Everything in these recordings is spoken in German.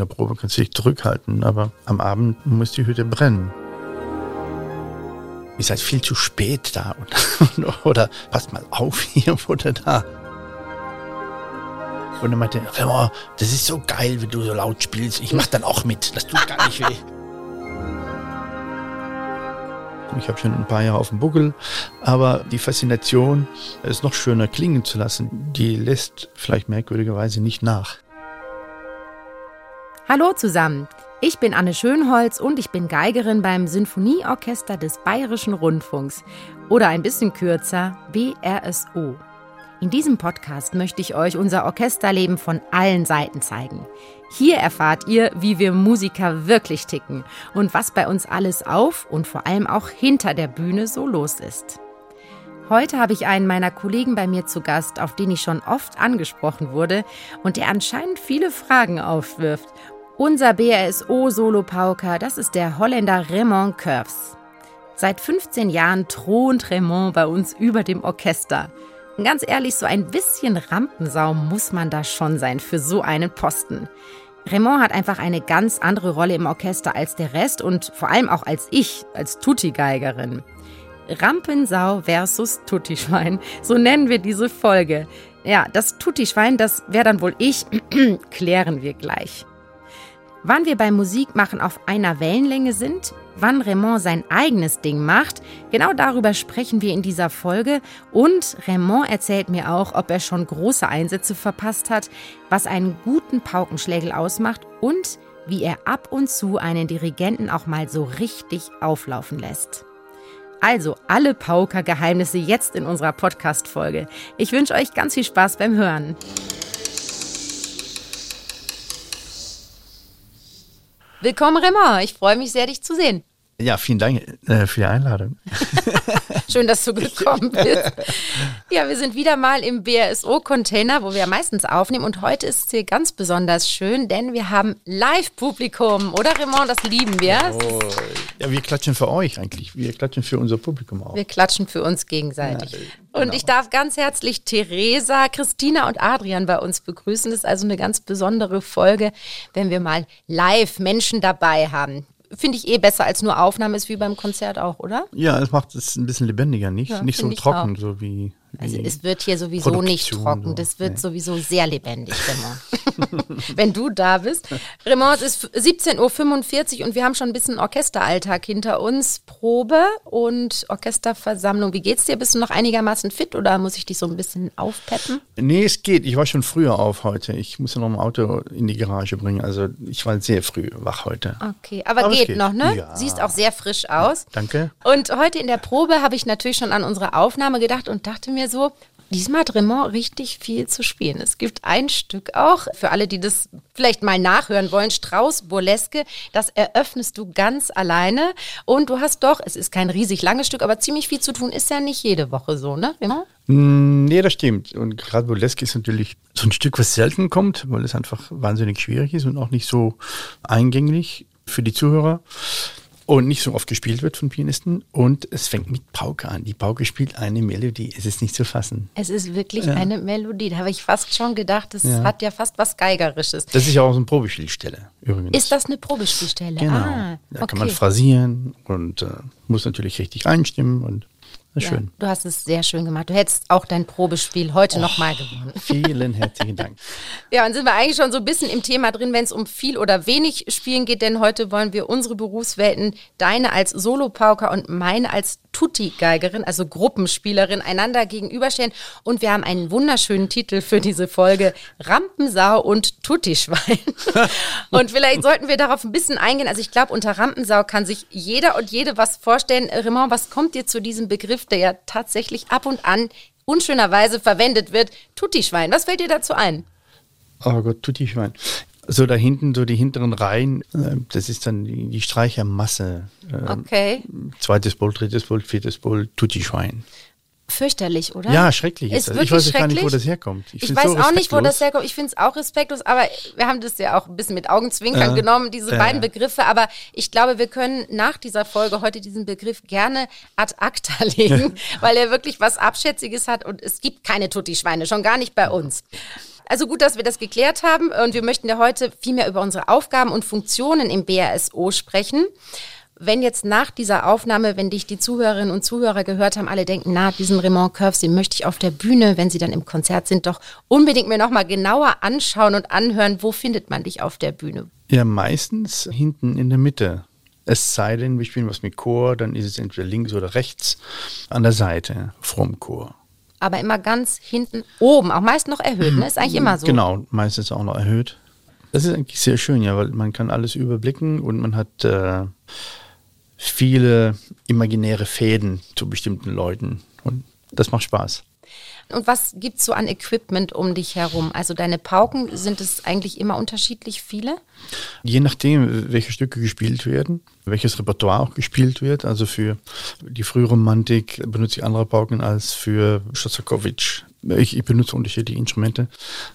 der Probe kannst du dich zurückhalten, aber am Abend muss die Hütte brennen. Ihr seid viel zu spät da und, oder passt mal auf hier oder da. Und er meinte, oh, das ist so geil, wenn du so laut spielst. Ich mach dann auch mit. Das tut gar nicht weh. Ich habe schon ein paar Jahre auf dem Buckel, aber die Faszination, es noch schöner klingen zu lassen, die lässt vielleicht merkwürdigerweise nicht nach. Hallo zusammen, ich bin Anne Schönholz und ich bin Geigerin beim Sinfonieorchester des Bayerischen Rundfunks oder ein bisschen kürzer BRSO. In diesem Podcast möchte ich euch unser Orchesterleben von allen Seiten zeigen. Hier erfahrt ihr, wie wir Musiker wirklich ticken und was bei uns alles auf und vor allem auch hinter der Bühne so los ist. Heute habe ich einen meiner Kollegen bei mir zu Gast, auf den ich schon oft angesprochen wurde und der anscheinend viele Fragen aufwirft. Unser BRSO-Solo-Pauker, das ist der Holländer Raymond Curves. Seit 15 Jahren thront Raymond bei uns über dem Orchester. Und ganz ehrlich, so ein bisschen Rampensau muss man da schon sein für so einen Posten. Raymond hat einfach eine ganz andere Rolle im Orchester als der Rest und vor allem auch als ich, als Tutti-Geigerin. Rampensau versus Tutti-Schwein, so nennen wir diese Folge. Ja, das Tutti-Schwein, das wäre dann wohl ich, klären wir gleich. Wann wir beim Musikmachen auf einer Wellenlänge sind, wann Raymond sein eigenes Ding macht, genau darüber sprechen wir in dieser Folge. Und Raymond erzählt mir auch, ob er schon große Einsätze verpasst hat, was einen guten Paukenschlägel ausmacht und wie er ab und zu einen Dirigenten auch mal so richtig auflaufen lässt. Also alle Pauker-Geheimnisse jetzt in unserer Podcast-Folge. Ich wünsche euch ganz viel Spaß beim Hören. Willkommen, Remmer. Ich freue mich sehr, dich zu sehen. Ja, vielen Dank äh, für die Einladung. Schön, dass du gekommen bist. Ja, wir sind wieder mal im BRSO-Container, wo wir meistens aufnehmen. Und heute ist es hier ganz besonders schön, denn wir haben Live-Publikum. Oder Raymond, das lieben wir. Oh, ja, wir klatschen für euch eigentlich. Wir klatschen für unser Publikum auch. Wir klatschen für uns gegenseitig. Ja, genau. Und ich darf ganz herzlich Theresa, Christina und Adrian bei uns begrüßen. Das ist also eine ganz besondere Folge, wenn wir mal live Menschen dabei haben finde ich eh besser als nur Aufnahme ist wie beim Konzert auch, oder? Ja, es macht es ein bisschen lebendiger, nicht? Ja, nicht so trocken, auch. so wie also es wird hier sowieso Produktion nicht trocken, das wird nee. sowieso sehr lebendig, Raymond. Wenn du da bist. Raymond, es ist 17.45 Uhr und wir haben schon ein bisschen Orchesteralltag hinter uns. Probe und Orchesterversammlung. Wie geht's dir? Bist du noch einigermaßen fit oder muss ich dich so ein bisschen aufpeppen? Nee, es geht. Ich war schon früher auf heute. Ich muss ja noch ein Auto in die Garage bringen. Also ich war sehr früh wach heute. Okay, aber, aber geht, geht, noch, ne? Ja. Siehst auch sehr frisch aus. Ja, danke. Und heute in der Probe habe ich natürlich schon an unsere Aufnahme gedacht und dachte mir, so, diesmal Raymond richtig viel zu spielen. Es gibt ein Stück auch, für alle, die das vielleicht mal nachhören wollen, Strauß Burleske, das eröffnest du ganz alleine. Und du hast doch, es ist kein riesig langes Stück, aber ziemlich viel zu tun. Ist ja nicht jede Woche so, ne? Mm, nee, das stimmt. Und gerade Burleske ist natürlich so ein Stück, was selten kommt, weil es einfach wahnsinnig schwierig ist und auch nicht so eingänglich für die Zuhörer und nicht so oft gespielt wird von Pianisten. Und es fängt mit Pauke an. Die Pauke spielt eine Melodie. Es ist nicht zu fassen. Es ist wirklich ja. eine Melodie. Da habe ich fast schon gedacht, das ja. hat ja fast was Geigerisches. Das ist ja auch so eine Probespielstelle übrigens. Ist das eine Probespielstelle? Genau. Ah, da okay. kann man phrasieren und äh, muss natürlich richtig einstimmen und ja, schön. Du hast es sehr schön gemacht. Du hättest auch dein Probespiel heute oh, nochmal gewonnen. Vielen herzlichen Dank. ja, und sind wir eigentlich schon so ein bisschen im Thema drin, wenn es um viel oder wenig Spielen geht, denn heute wollen wir unsere Berufswelten, deine als Solopauker und meine als Tutti-Geigerin, also Gruppenspielerin, einander gegenüberstellen. Und wir haben einen wunderschönen Titel für diese Folge: Rampensau und Tutti-Schwein. und vielleicht sollten wir darauf ein bisschen eingehen. Also, ich glaube, unter Rampensau kann sich jeder und jede was vorstellen. Raymond, was kommt dir zu diesem Begriff, der ja tatsächlich ab und an unschönerweise verwendet wird? Tutti-Schwein. Was fällt dir dazu ein? Oh Gott, Tutti-Schwein. So da hinten, so die hinteren Reihen, äh, das ist dann die, die Streichermasse. Ähm, okay. Zweites Bowl, drittes Bowl, viertes Bowl, Tutti-Schwein. Fürchterlich, oder? Ja, schrecklich ist, ist das. Ich weiß gar nicht, wo das herkommt. Ich, ich weiß so auch nicht, wo das herkommt. Ich finde es auch respektlos, aber wir haben das ja auch ein bisschen mit Augenzwinkern äh, genommen, diese äh, beiden Begriffe. Aber ich glaube, wir können nach dieser Folge heute diesen Begriff gerne ad acta legen, weil er wirklich was Abschätziges hat und es gibt keine Tutti-Schweine, schon gar nicht bei uns. Also gut, dass wir das geklärt haben und wir möchten ja heute viel mehr über unsere Aufgaben und Funktionen im BRSO sprechen. Wenn jetzt nach dieser Aufnahme, wenn dich die Zuhörerinnen und Zuhörer gehört haben, alle denken, na, diesen Raymond Curves, den möchte ich auf der Bühne, wenn sie dann im Konzert sind, doch unbedingt mir nochmal genauer anschauen und anhören, wo findet man dich auf der Bühne? Ja, meistens hinten in der Mitte. Es sei denn, wir spielen was mit Chor, dann ist es entweder links oder rechts an der Seite vom Chor aber immer ganz hinten oben, auch meist noch erhöht, ne? Ist eigentlich immer so. Genau, meistens auch noch erhöht. Das ist eigentlich sehr schön, ja, weil man kann alles überblicken und man hat äh, viele imaginäre Fäden zu bestimmten Leuten und das macht Spaß. Und was gibt es so an Equipment um dich herum? Also deine Pauken, sind es eigentlich immer unterschiedlich viele? Je nachdem, welche Stücke gespielt werden, welches Repertoire auch gespielt wird. Also für die Frühromantik benutze ich andere Pauken als für Schostakowitsch. Ich, ich, benutze unterschiedliche Instrumente.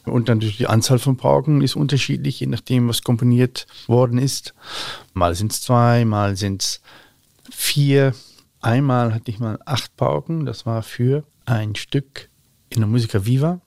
Und dann die Anzahl von Pauken ist unterschiedlich, je nachdem, was komponiert worden ist. Mal sind es zwei, mal sind es vier. Einmal hatte ich mal acht Pauken, das war für ein Stück in der Musica Viva.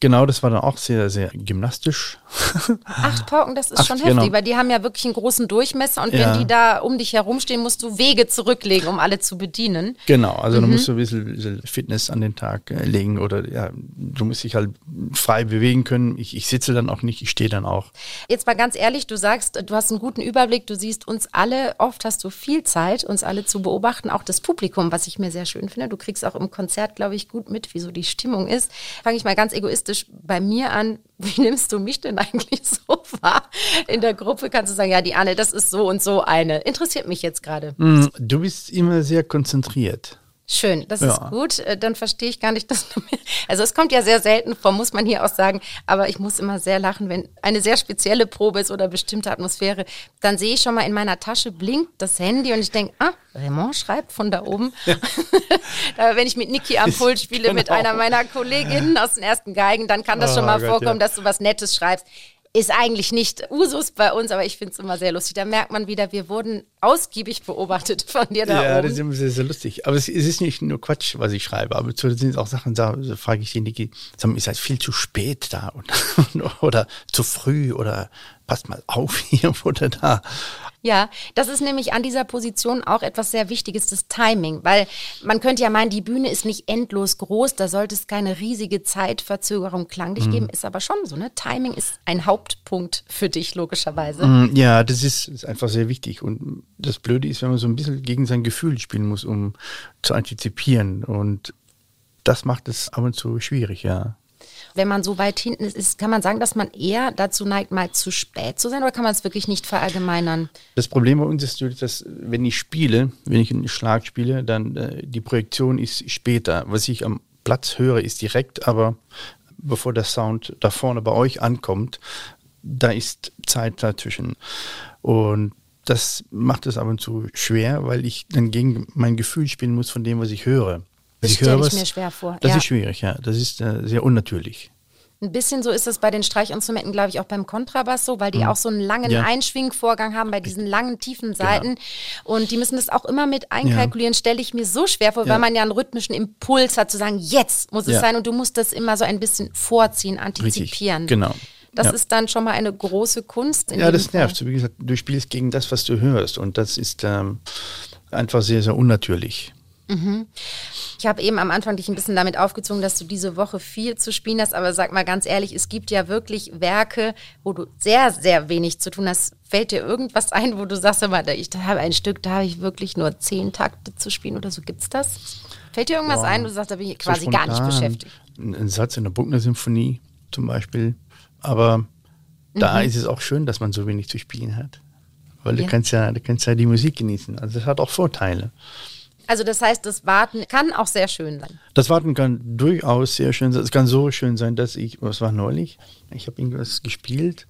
Genau, das war dann auch sehr, sehr gymnastisch. Acht Pauken, das ist Acht, schon heftig, genau. weil die haben ja wirklich einen großen Durchmesser und ja. wenn die da um dich herumstehen, musst du Wege zurücklegen, um alle zu bedienen. Genau, also mhm. du musst so ein bisschen Fitness an den Tag äh, legen oder ja, du musst dich halt frei bewegen können. Ich, ich sitze dann auch nicht, ich stehe dann auch. Jetzt mal ganz ehrlich, du sagst, du hast einen guten Überblick, du siehst uns alle, oft hast du viel Zeit, uns alle zu beobachten, auch das Publikum, was ich mir sehr schön finde. Du kriegst auch im Konzert, glaube ich, gut mit, wie so die Stimmung ist. Fange ich mal ganz egoistisch realistisch bei mir an, wie nimmst du mich denn eigentlich so wahr? In der Gruppe kannst du sagen, ja, die Anne, das ist so und so eine. Interessiert mich jetzt gerade. Mm, du bist immer sehr konzentriert. Schön, das ja. ist gut. Äh, dann verstehe ich gar nicht, dass du mir. Also es kommt ja sehr selten vor, muss man hier auch sagen. Aber ich muss immer sehr lachen, wenn eine sehr spezielle Probe ist oder bestimmte Atmosphäre. Dann sehe ich schon mal in meiner Tasche blinkt das Handy und ich denke, ah, Raymond schreibt von da oben. Ja. wenn ich mit Niki am Pult spiele, genau. mit einer meiner Kolleginnen aus den ersten Geigen, dann kann das oh, schon mal Gott, vorkommen, ja. dass du was Nettes schreibst ist eigentlich nicht Usus bei uns, aber ich finde es immer sehr lustig. Da merkt man wieder, wir wurden ausgiebig beobachtet von dir da ja, oben. das ist immer sehr, sehr lustig. Aber es, es, ist nicht nur Quatsch, was ich schreibe, aber zu sind auch Sachen, da frage ich den Niki, ihr seid viel zu spät da und, oder zu früh oder passt mal auf hier oder da. Ja, das ist nämlich an dieser Position auch etwas sehr Wichtiges, das Timing, weil man könnte ja meinen, die Bühne ist nicht endlos groß, da sollte es keine riesige Zeitverzögerung klanglich mhm. geben, ist aber schon so, ne? Timing ist ein Hauptpunkt für dich, logischerweise. Mhm, ja, das ist, ist einfach sehr wichtig und das Blöde ist, wenn man so ein bisschen gegen sein Gefühl spielen muss, um zu antizipieren und das macht es ab und zu schwierig, ja. Wenn man so weit hinten ist, kann man sagen, dass man eher dazu neigt, mal zu spät zu sein oder kann man es wirklich nicht verallgemeinern? Das Problem bei uns ist, dass wenn ich spiele, wenn ich einen Schlag spiele, dann äh, die Projektion ist später. Was ich am Platz höre, ist direkt, aber bevor der Sound da vorne bei euch ankommt, da ist Zeit dazwischen. Und das macht es ab und zu schwer, weil ich dann gegen mein Gefühl spielen muss von dem, was ich höre. Das stelle ich mir schwer vor. Das ja. ist schwierig, ja. Das ist äh, sehr unnatürlich. Ein bisschen so ist es bei den Streichinstrumenten, glaube ich, auch beim Kontrabass so, weil die mhm. auch so einen langen ja. Einschwingvorgang haben bei diesen langen, tiefen. Seiten. Genau. Und die müssen das auch immer mit einkalkulieren, ja. stelle ich mir so schwer vor, ja. weil man ja einen rhythmischen Impuls hat, zu sagen, jetzt muss es sein. Und du musst das immer so ein bisschen vorziehen, antizipieren. Richtig. Genau. Das ist dann schon mal eine große Kunst. ja, das nervt. Fall. Wie gesagt, du spielst gegen das, was du hörst. Und das ist ähm, einfach sehr, sehr unnatürlich. Mhm. Ich habe eben am Anfang dich ein bisschen damit aufgezogen, dass du diese Woche viel zu spielen hast, aber sag mal ganz ehrlich, es gibt ja wirklich Werke, wo du sehr, sehr wenig zu tun hast. Fällt dir irgendwas ein, wo du sagst, mal, ich habe ein Stück, da habe ich wirklich nur zehn Takte zu spielen oder so? Gibt's das? Fällt dir irgendwas Boah, ein, wo du sagst, da bin ich quasi so gar nicht beschäftigt? Ein Satz in der Buckner-Symphonie zum Beispiel. Aber mhm. da ist es auch schön, dass man so wenig zu spielen hat. Weil ja. du kannst ja, du kannst ja die Musik genießen. Also das hat auch Vorteile. Also das heißt, das Warten kann auch sehr schön sein. Das Warten kann durchaus sehr schön sein. Es kann so schön sein, dass ich, was war neulich, ich habe irgendwas gespielt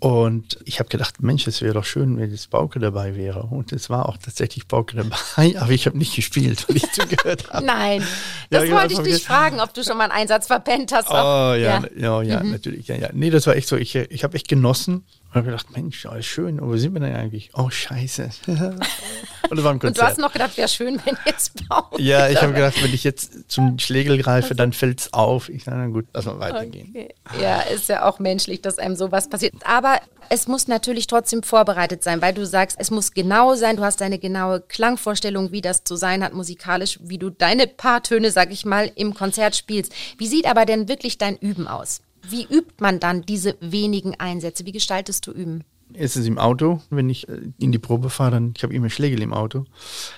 und ich habe gedacht, Mensch, es wäre doch schön, wenn jetzt Bauke dabei wäre. Und es war auch tatsächlich Bauke dabei, aber ich habe nicht gespielt, weil ich zugehört habe. Nein, das ja, wollte ich dich fragen, ob du schon mal einen Einsatz verpennt hast. Oh ja, ja, ja, ja mhm. natürlich. Ja, ja. Nee, das war echt so, ich, ich habe echt genossen Und habe gedacht, Mensch, alles schön, aber wo sind wir denn eigentlich? Oh, scheiße. und, war ein und du hast noch gedacht, wäre schön, wenn jetzt Pause. Ja, ich habe gedacht, wenn ich jetzt zum Schlägel greife, dann fällt es auf. Ich sage, na gut, lass mal weitergehen. Okay. Ja, ist ja auch menschlich, dass einem sowas passiert. Aber es muss natürlich trotzdem vorbereitet sein, weil du sagst, es muss genau sein, du hast eine genaue Klangvorstellung, wie das zu sein hat musikalisch, wie du deine paar Töne, sag ich mal, im Konzert spielst. Wie sieht aber denn wirklich dein Üben aus? Wie übt man dann diese wenigen Einsätze? Wie gestaltest du Üben? Es ist im Auto, wenn ich äh, in die Probe fahre, dann ich habe immer Schlägel im Auto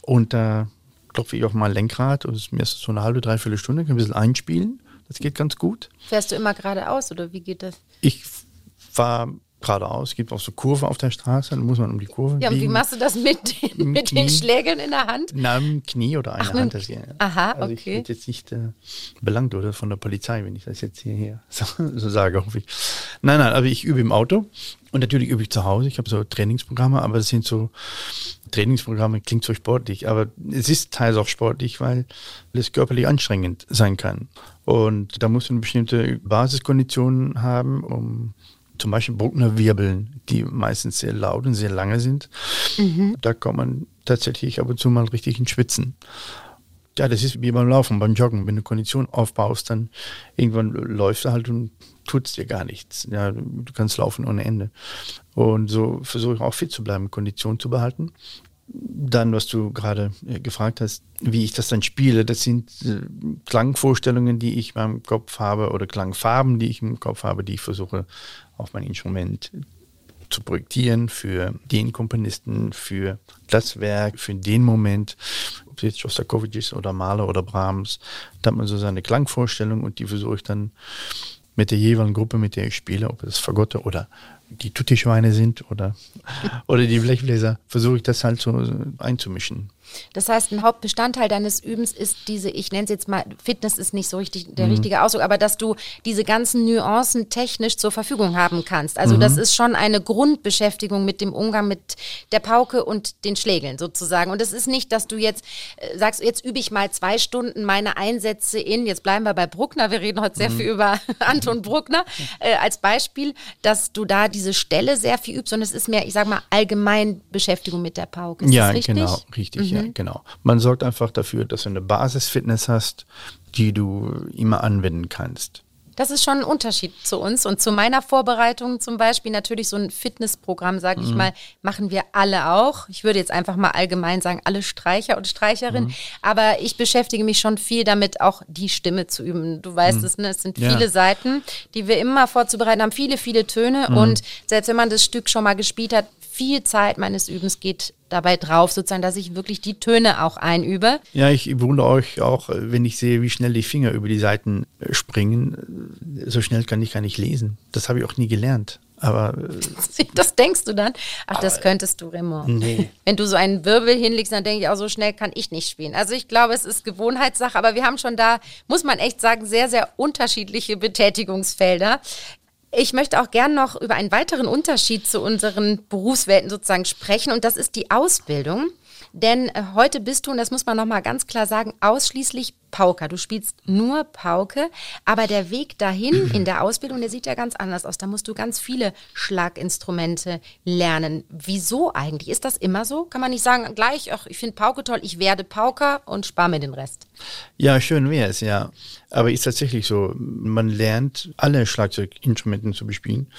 und da klopfe ich auf mein Lenkrad und es ist mir so eine halbe, dreiviertel Stunde, kann ein bisschen einspielen. Das geht ganz gut. Fährst du immer geradeaus oder wie geht das? Ich fahre geradeaus, es gibt auch so Kurven auf der Straße, dann muss man um die Kurve Ja, und wie machst du das mit, den, mit den Schlägeln in der Hand? Na, im Knie oder eine Ach, Hand. Das, ja. Aha, also okay. Ich werde jetzt nicht äh, belangt oder von der Polizei, wenn ich das jetzt hierher so, so sage, hoffe ich. Nein, nein, aber ich übe im Auto und natürlich übe ich zu Hause. Ich habe so Trainingsprogramme, aber das sind so Trainingsprogramme, klingt so sportlich, aber es ist teils auch sportlich, weil es körperlich anstrengend sein kann. Und da muss man bestimmte Basiskonditionen haben, um zum Beispiel Bruckner Wirbeln, die meistens sehr laut und sehr lange sind. Mhm. Da kommt man tatsächlich ab und zu mal richtig in Schwitzen. Ja, das ist wie beim Laufen, beim Joggen. Wenn du Kondition aufbaust, dann irgendwann läufst du halt und tut dir gar nichts. Ja, du kannst laufen ohne Ende. Und so versuche ich auch fit zu bleiben, Kondition zu behalten. Dann, was du gerade äh, gefragt hast, wie ich das dann spiele, das sind äh, Klangvorstellungen, die ich in meinem Kopf habe oder Klangfarben, die ich im Kopf habe, die ich versuche auf mein Instrument zu projektieren für den Komponisten, für das Werk, für den Moment, ob es jetzt Shostakovich ist oder Mahler oder Brahms, da hat man so seine Klangvorstellung und die versuche ich dann mit der jeweiligen Gruppe, mit der ich spiele, ob es Fagotte oder die Tutti-Schweine sind oder, oder die Blechbläser, versuche ich das halt so einzumischen. Das heißt, ein Hauptbestandteil deines Übens ist diese, ich nenne es jetzt mal, Fitness ist nicht so richtig der mhm. richtige Ausdruck, aber dass du diese ganzen Nuancen technisch zur Verfügung haben kannst. Also mhm. das ist schon eine Grundbeschäftigung mit dem Umgang mit der Pauke und den Schlägeln sozusagen. Und es ist nicht, dass du jetzt äh, sagst, jetzt übe ich mal zwei Stunden meine Einsätze in, jetzt bleiben wir bei Bruckner, wir reden heute sehr mhm. viel über Anton Bruckner äh, als Beispiel, dass du da diese Stelle sehr viel übst und es ist mehr, ich sag mal, allgemein Beschäftigung mit der Pauke. Ist ja, genau, richtig. Ja ja, mhm. genau. Man sorgt einfach dafür, dass du eine Basisfitness hast, die du immer anwenden kannst. Das ist schon ein Unterschied zu uns und zu meiner Vorbereitung zum Beispiel. Natürlich so ein Fitnessprogramm, sage ich mhm. mal, machen wir alle auch. Ich würde jetzt einfach mal allgemein sagen, alle Streicher und Streicherinnen. Mhm. Aber ich beschäftige mich schon viel damit, auch die Stimme zu üben. Du weißt mhm. es, ne? es sind ja. viele Seiten, die wir immer vorzubereiten haben, viele, viele Töne. Mhm. Und selbst wenn man das Stück schon mal gespielt hat, viel Zeit meines Übens geht dabei drauf, sozusagen, dass ich wirklich die Töne auch einübe. Ja, ich wundere euch auch, wenn ich sehe, wie schnell die Finger über die Seiten äh, springen. So schnell kann ich gar nicht lesen. Das habe ich auch nie gelernt. Aber äh, das denkst du dann? Ach, das könntest du, Remo. Nee. Wenn du so einen Wirbel hinlegst, dann denke ich auch, so schnell kann ich nicht spielen. Also ich glaube, es ist Gewohnheitssache, aber wir haben schon da, muss man echt sagen, sehr, sehr unterschiedliche Betätigungsfelder. Ich möchte auch gern noch über einen weiteren Unterschied zu unseren Berufswelten sozusagen sprechen und das ist die Ausbildung. Denn äh, heute bist du, und das muss man nochmal ganz klar sagen, ausschließlich Pauker. Du spielst nur Pauke, aber der Weg dahin in der Ausbildung, der sieht ja ganz anders aus. Da musst du ganz viele Schlaginstrumente lernen. Wieso eigentlich? Ist das immer so? Kann man nicht sagen, gleich, ach, ich finde Pauke toll, ich werde Pauker und spare mir den Rest? Ja, schön wäre es, ja. Aber ist tatsächlich so, man lernt alle Schlagzeuginstrumente zu bespielen.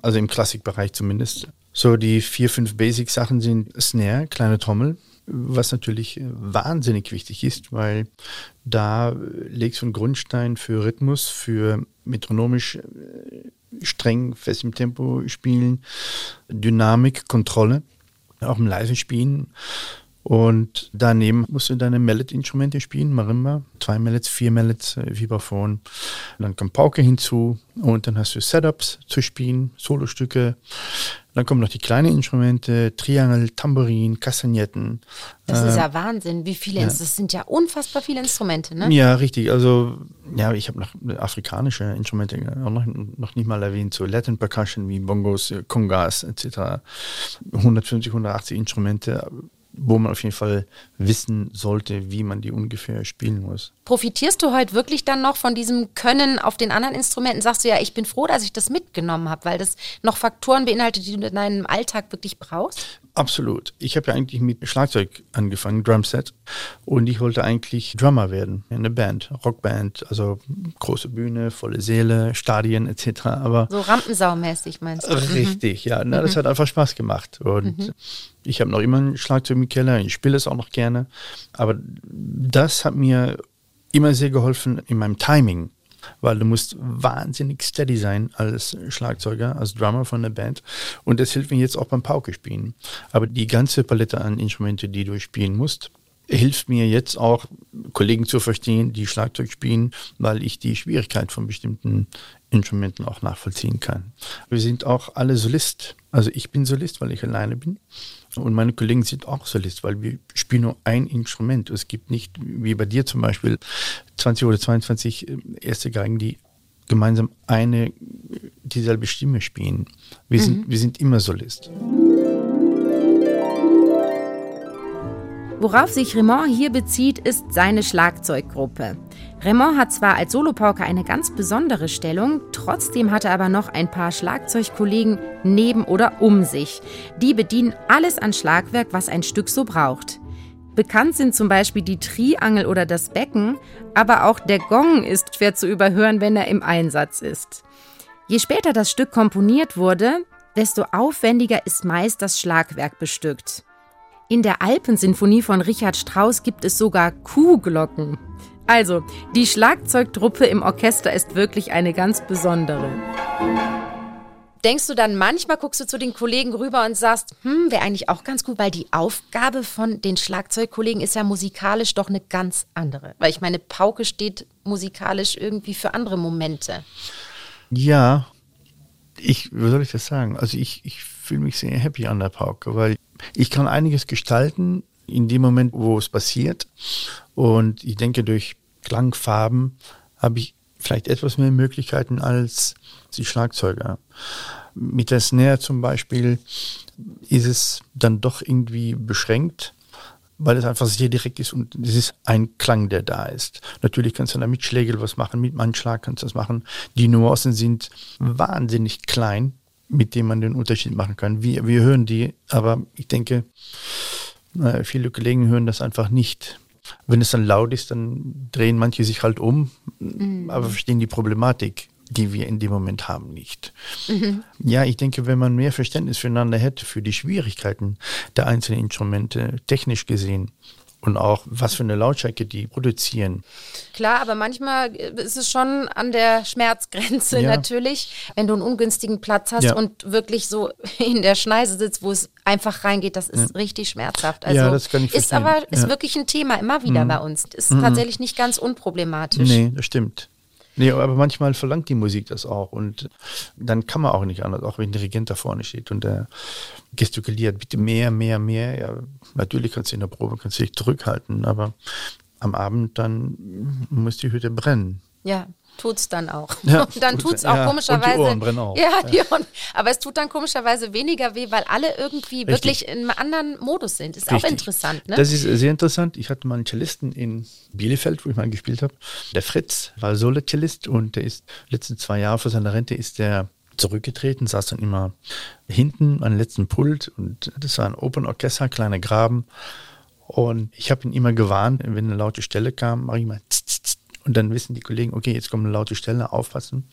Also im Klassikbereich zumindest. So die vier, fünf Basic-Sachen sind Snare, kleine Trommel, was natürlich wahnsinnig wichtig ist, weil da legst du einen Grundstein für Rhythmus, für metronomisch äh, streng, fest im Tempo spielen, Dynamik, Kontrolle, auch im leisen Spielen. Und daneben musst du deine Mallet-Instrumente spielen, Marimba, zwei Mallets, vier Mallets, äh, Vibraphon. Dann kommt Pauke hinzu und dann hast du Setups zu spielen, Solostücke. Dann kommen noch die kleinen Instrumente, Triangel, Tambourin, Kastagnetten. Das äh, ist ja Wahnsinn, wie viele, ja. das sind ja unfassbar viele Instrumente, ne? Ja, richtig. Also, ja, ich habe noch afrikanische Instrumente auch noch, noch nicht mal erwähnt, so Latin Percussion wie Bongos, Congas etc. 150, 180 Instrumente wo man auf jeden Fall wissen sollte, wie man die ungefähr spielen muss. Profitierst du heute wirklich dann noch von diesem Können auf den anderen Instrumenten? Sagst du ja, ich bin froh, dass ich das mitgenommen habe, weil das noch Faktoren beinhaltet, die du in deinem Alltag wirklich brauchst? Absolut. Ich habe ja eigentlich mit Schlagzeug angefangen, Drumset. Und ich wollte eigentlich Drummer werden, in eine Band, Rockband, also große Bühne, volle Seele, Stadien etc. Aber so Rampensau-mäßig meinst du? Richtig, mhm. ja. Na, das mhm. hat einfach Spaß gemacht. Und mhm. Ich habe noch immer ein Schlagzeug mit Keller, ich spiele es auch noch gerne. Aber das hat mir immer sehr geholfen in meinem Timing weil du musst wahnsinnig steady sein als Schlagzeuger, als Drummer von der Band. Und das hilft mir jetzt auch beim Pauke spielen. Aber die ganze Palette an Instrumente, die du spielen musst, hilft mir jetzt auch, Kollegen zu verstehen, die Schlagzeug spielen, weil ich die Schwierigkeit von bestimmten Instrumenten auch nachvollziehen kann. Wir sind auch alle Solist. Also ich bin Solist, weil ich alleine bin. Und meine Kollegen sind auch Solist, weil wir spielen nur ein Instrument. Es gibt nicht, wie bei dir zum Beispiel, 20 oder 22 äh, erste Geigen, die gemeinsam eine, dieselbe Stimme spielen. Wir, mhm. sind, wir sind immer Solist. Worauf sich Raymond hier bezieht, ist seine Schlagzeuggruppe. Raymond hat zwar als Solopauker eine ganz besondere Stellung, trotzdem hat er aber noch ein paar Schlagzeugkollegen neben oder um sich. Die bedienen alles an Schlagwerk, was ein Stück so braucht. Bekannt sind zum Beispiel die Triangel oder das Becken, aber auch der Gong ist schwer zu überhören, wenn er im Einsatz ist. Je später das Stück komponiert wurde, desto aufwendiger ist meist das Schlagwerk bestückt. In der Alpensinfonie von Richard Strauss gibt es sogar Kuhglocken. Also, die Schlagzeugtruppe im Orchester ist wirklich eine ganz besondere. Denkst du dann manchmal, guckst du zu den Kollegen rüber und sagst, hm, wäre eigentlich auch ganz gut, weil die Aufgabe von den Schlagzeugkollegen ist ja musikalisch doch eine ganz andere. Weil ich meine, Pauke steht musikalisch irgendwie für andere Momente. Ja, ich, wie soll ich das sagen? Also ich, ich fühle mich sehr happy an der Pauke, weil ich kann einiges gestalten in dem Moment, wo es passiert. Und ich denke, durch Klangfarben habe ich vielleicht etwas mehr Möglichkeiten als die Schlagzeuger. Mit der Snare zum Beispiel ist es dann doch irgendwie beschränkt, weil es einfach sehr direkt ist und es ist ein Klang, der da ist. Natürlich kannst du da mit Schlägel was machen, mit Anschlag kannst du das machen. Die Nuancen sind wahnsinnig klein mit dem man den Unterschied machen kann. Wir, wir hören die, aber ich denke, viele Kollegen hören das einfach nicht. Wenn es dann laut ist, dann drehen manche sich halt um, mhm. aber verstehen die Problematik, die wir in dem Moment haben, nicht. Mhm. Ja, ich denke, wenn man mehr Verständnis füreinander hätte, für die Schwierigkeiten der einzelnen Instrumente, technisch gesehen, und auch was für eine Lautstärke die produzieren. Klar, aber manchmal ist es schon an der Schmerzgrenze ja. natürlich, wenn du einen ungünstigen Platz hast ja. und wirklich so in der Schneise sitzt, wo es einfach reingeht, das ist ja. richtig schmerzhaft. Also ja, das kann ich ist aber ist wirklich ein Thema immer wieder mhm. bei uns. Ist mhm. tatsächlich nicht ganz unproblematisch. Nee, das stimmt. Nee, aber manchmal verlangt die Musik das auch und dann kann man auch nicht anders, auch wenn ein Dirigent da vorne steht und der gestikuliert, bitte mehr, mehr, mehr. Ja, natürlich kannst du in der Probe kannst du dich zurückhalten, aber am Abend dann muss die Hütte brennen. Ja, tut's dann auch. Ja, und dann tut's auch ja, komischerweise. Und die Ohren brennen auch. Ja, die Ohren. Aber es tut dann komischerweise weniger weh, weil alle irgendwie Richtig. wirklich in einem anderen Modus sind. Ist Richtig. auch interessant, ne? Das ist sehr interessant. Ich hatte mal einen Cellisten in Bielefeld, wo ich mal gespielt habe. Der Fritz war Solo-Cellist und der ist letzten zwei Jahre vor seiner Rente ist der zurückgetreten, saß dann immer hinten an letzten Pult und das war ein Open Orchester, kleiner Graben. Und ich habe ihn immer gewarnt, wenn eine laute Stelle kam, mache ich mal tz, tz, tz, und dann wissen die Kollegen, okay, jetzt kommt eine laute Stelle, aufpassen.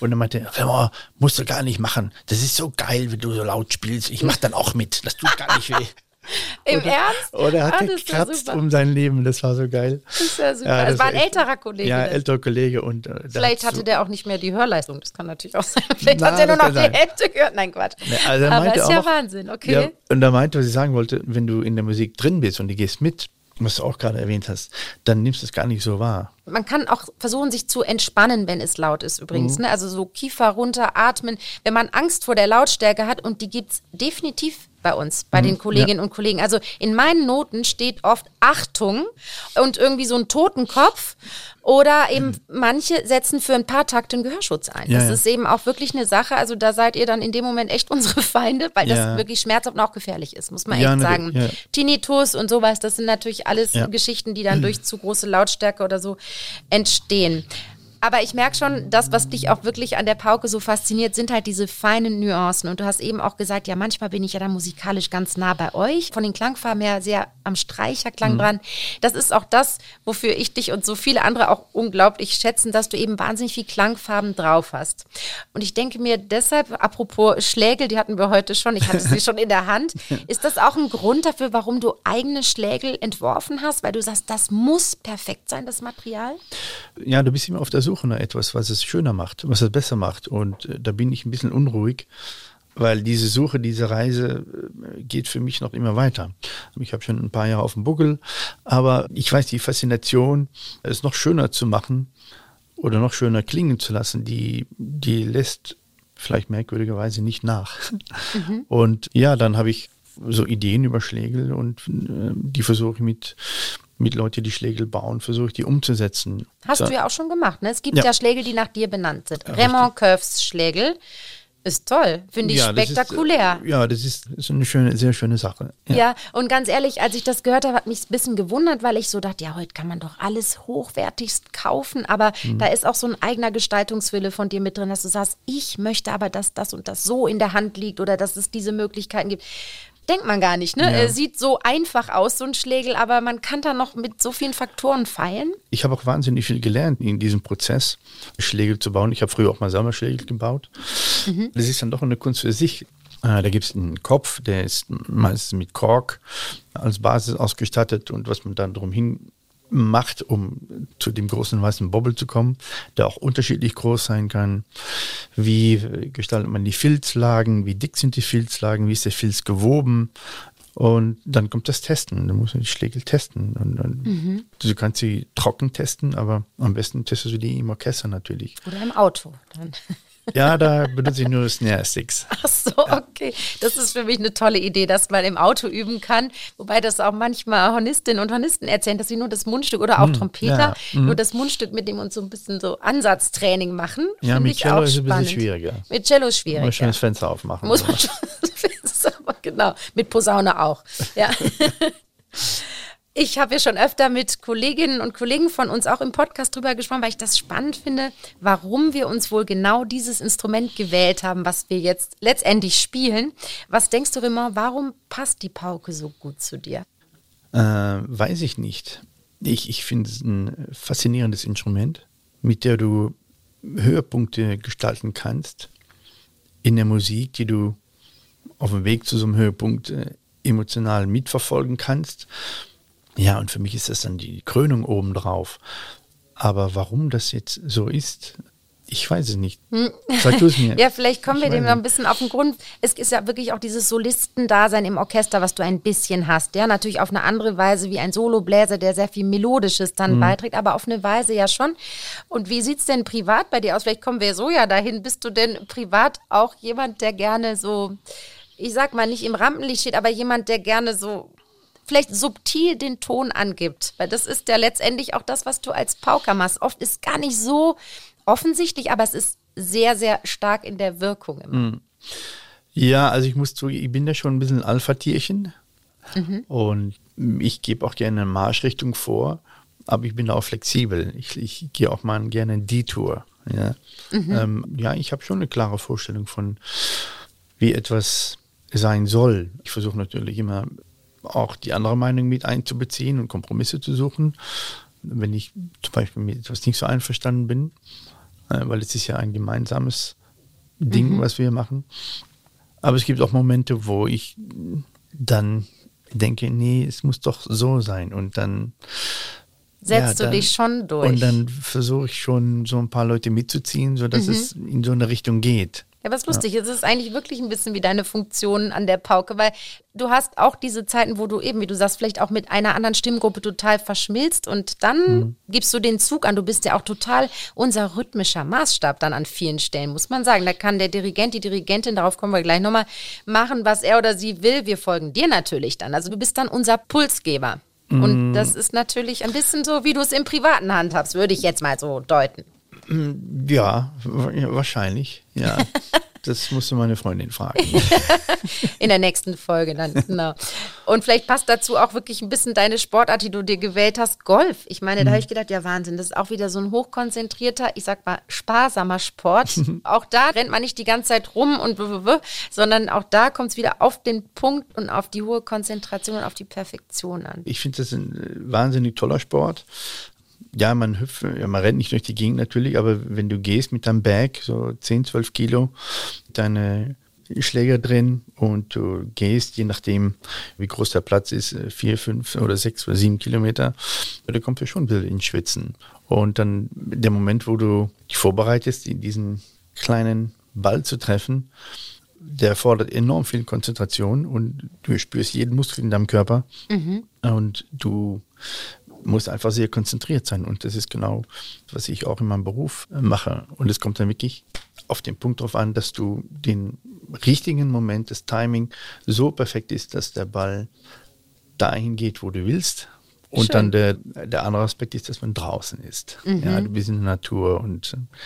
Und dann meinte er, oh, musst du gar nicht machen. Das ist so geil, wenn du so laut spielst. Ich mach dann auch mit. Das tut gar nicht weh. Im oder, Ernst? Oder hat ah, gekratzt um sein Leben. Das war so geil. Das ist ja super. Ja, es war ein älterer Kollege. Ja, älterer Kollege. Und, äh, Vielleicht hatte so der auch nicht mehr die Hörleistung. Das kann natürlich auch sein. Vielleicht Na, hat er nur noch die Hälfte gehört. Nein, Quatsch. Ja, also Aber ist ja noch, Wahnsinn, okay. Ja, und er meinte, was ich sagen wollte, wenn du in der Musik drin bist und du gehst mit, was du auch gerade erwähnt hast, dann nimmst du es gar nicht so wahr. Man kann auch versuchen, sich zu entspannen, wenn es laut ist übrigens. Mhm. Ne? Also so Kiefer runter, atmen. Wenn man Angst vor der Lautstärke hat, und die gibt es definitiv bei uns, bei mhm, den Kolleginnen ja. und Kollegen. Also in meinen Noten steht oft Achtung und irgendwie so ein Totenkopf. Oder eben mhm. manche setzen für ein paar Takte einen Gehörschutz ein. Ja, das ja. ist eben auch wirklich eine Sache. Also da seid ihr dann in dem Moment echt unsere Feinde, weil das wirklich schmerzhaft und auch gefährlich ist, muss man echt sagen. Ja. Tinnitus und sowas, das sind natürlich alles Geschichten, die dann durch zu große Lautstärke oder so entstehen. Aber ich merke schon, das, was dich auch wirklich an der Pauke so fasziniert, sind halt diese feinen Nuancen. Und du hast eben auch gesagt, ja, manchmal bin ich ja dann musikalisch ganz nah bei euch. Von den Klangfarben her sehr am Streicherklang mhm. dran. Das ist auch das, wofür ich dich und so viele andere auch unglaublich schätzen, dass du eben wahnsinnig viel Klangfarben drauf hast. Und ich denke mir deshalb, apropos Schlägel, die hatten wir heute schon, ich hatte sie schon in der Hand. Ist das auch ein Grund dafür, warum du eigene Schlägel entworfen hast? Weil du sagst, das muss perfekt sein, das Material? Ja, du bist immer auf der Suche nach etwas, was es schöner macht, was es besser macht. Und äh, da bin ich ein bisschen unruhig, weil diese Suche, diese Reise äh, geht für mich noch immer weiter. Ich habe schon ein paar Jahre auf dem Buckel, aber ich weiß, die Faszination, es noch schöner zu machen oder noch schöner klingen zu lassen, die, die lässt vielleicht merkwürdigerweise nicht nach. Mhm. Und ja, dann habe ich so Ideen über Schlägel und äh, die versuche ich mit mit Leuten, die Schlägel bauen, versuche ich die umzusetzen. Hast da, du ja auch schon gemacht, ne? Es gibt ja, ja Schlägel, die nach dir benannt sind. Ja, Raymond Curves Schlägel. Ist toll, finde ich ja, spektakulär. Das ist, ja, das ist, ist, eine schöne, sehr schöne Sache. Ja. ja. und ganz ehrlich, als ich das gehört habe, hat mich ein bisschen gewundert, weil ich so dachte, ja, heute kann man doch alles hochwertigst kaufen, aber mhm. da ist auch so ein eigener Gestaltungswille von dir mit drin, dass du sagst, ich möchte aber, dass das und das so in der Hand liegt oder dass es diese Möglichkeiten gibt denkt man gar nicht. Ne? Ja. Er sieht so einfach aus, so ein Schlegel, aber man kann da noch mit so vielen Faktoren feilen. Ich habe auch wahnsinnig viel gelernt in diesem Prozess, Schlegel zu bauen. Ich habe früher auch mal selber Schlegel gebaut. Mhm. Das ist dann doch eine Kunst für sich. Äh, da gibt es einen Kopf, der ist meistens mit Kork als Basis ausgestattet und was man dann drumhin macht, um zu dem großen weißen Bobbel zu kommen, der auch unterschiedlich groß sein kann. Wie gestaltet man die Filzlagen? Wie dick sind die Filzlagen? Wie ist der Filz gewoben? Und dann kommt das Testen. Du musst die Schlägel testen. Und, und mhm. Du kannst sie trocken testen, aber am besten testest du die im Orchester natürlich. Oder im Auto dann. Ja, da benutze ich nur Snare Sticks. Ach so, okay. Das ist für mich eine tolle Idee, dass man im Auto üben kann. Wobei das auch manchmal Hornistinnen und Hornisten erzählen, dass sie nur das Mundstück oder auch mm, Trompeter ja, mm. nur das Mundstück mit dem uns so ein bisschen so Ansatztraining machen. Ja, mit Cello ist es ein bisschen schwieriger. Mit Cello ist schwieriger. Muss man schon das Fenster aufmachen. Muss man schon das Fenster, genau. Mit Posaune auch. Ja. Ich habe ja schon öfter mit Kolleginnen und Kollegen von uns auch im Podcast drüber gesprochen, weil ich das spannend finde, warum wir uns wohl genau dieses Instrument gewählt haben, was wir jetzt letztendlich spielen. Was denkst du, Raymond, warum passt die Pauke so gut zu dir? Äh, weiß ich nicht. Ich, ich finde es ein faszinierendes Instrument, mit der du Höhepunkte gestalten kannst in der Musik, die du auf dem Weg zu so einem Höhepunkt äh, emotional mitverfolgen kannst ja, und für mich ist das dann die Krönung obendrauf. Aber warum das jetzt so ist, ich weiß es nicht. Hm. Sag du es mir. ja, vielleicht kommen ich wir dem noch ein bisschen auf den Grund. Es ist ja wirklich auch dieses Solistendasein im Orchester, was du ein bisschen hast. Ja, natürlich auf eine andere Weise wie ein Solobläser, der sehr viel Melodisches dann mhm. beiträgt, aber auf eine Weise ja schon. Und wie sieht es denn privat bei dir aus? Vielleicht kommen wir so ja dahin. Bist du denn privat auch jemand, der gerne so, ich sag mal, nicht im Rampenlicht steht, aber jemand, der gerne so vielleicht subtil den Ton angibt. Weil das ist ja letztendlich auch das, was du als Pauker machst. Oft ist gar nicht so offensichtlich, aber es ist sehr, sehr stark in der Wirkung immer. Mhm. Ja, also ich muss zugeben, ich bin ja schon ein bisschen Alpha-Tierchen. Mhm. Und ich gebe auch gerne eine Marschrichtung vor, aber ich bin auch flexibel. Ich, ich gehe auch mal gerne einen Detour. Ja, mhm. ähm, ja ich habe schon eine klare Vorstellung von, wie etwas sein soll. Ich versuche natürlich immer auch die andere Meinung mit einzubeziehen und Kompromisse zu suchen, wenn ich zum Beispiel mit etwas nicht so einverstanden bin, äh, weil es ist ja ein gemeinsames Ding, mhm. was wir machen. Aber es gibt auch Momente, wo ich dann denke, nee, es muss doch so sein und dann setzt ja, dann, du dich schon durch. Und dann versuche ich schon so ein paar Leute mitzuziehen, sodass mhm. es in so eine Richtung geht. Ja, was lustig ist, es ist eigentlich wirklich ein bisschen wie deine Funktion an der Pauke, weil du hast auch diese Zeiten, wo du eben, wie du sagst, vielleicht auch mit einer anderen Stimmgruppe total verschmilzt und dann mhm. gibst du den Zug an. Du bist ja auch total unser rhythmischer Maßstab dann an vielen Stellen, muss man sagen. Da kann der Dirigent, die Dirigentin, darauf kommen wir gleich nochmal, machen, was er oder sie will. Wir folgen dir natürlich dann. Also du bist dann unser Pulsgeber. Und mhm. das ist natürlich ein bisschen so, wie du es im privaten handhabst, würde ich jetzt mal so deuten. Ja, wahrscheinlich, ja. Das musst du meine Freundin fragen. In der nächsten Folge dann, genau. Und vielleicht passt dazu auch wirklich ein bisschen deine Sportart, die du dir gewählt hast, Golf. Ich meine, da habe ich gedacht, ja Wahnsinn, das ist auch wieder so ein hochkonzentrierter, ich sag mal, sparsamer Sport. auch da rennt man nicht die ganze Zeit rum und sondern auch da kommt es wieder auf den Punkt und auf die hohe Konzentration und auf die Perfektion an. Ich finde das ein äh, wahnsinnig toller Sport ja, man hüpft, ja, man rennt nicht durch die Gegend natürlich, aber wenn du gehst mit deinem Bag, so 10, 12 Kilo, deine Schläger drin und du gehst, je nachdem, wie groß der Platz ist, vier, fünf oder sechs oder sieben Kilometer, da kommst du schon ein bisschen ins Schwitzen. Und dann der Moment, wo du dich vorbereitest, in diesen kleinen Ball zu treffen, der fordert enorm viel Konzentration und du spürst jeden Muskel in deinem Körper mhm. und du muss einfach sehr konzentriert sein. Und das ist genau, was ich auch in meinem Beruf äh, mache. Und es kommt dann wirklich auf den Punkt drauf an, dass du den richtigen Moment, das Timing so perfekt ist, dass der Ball dahin geht, wo du willst. Und Schön. dann der, der andere Aspekt ist, dass man draußen ist. Mhm. Ja, du bist in der Natur und äh,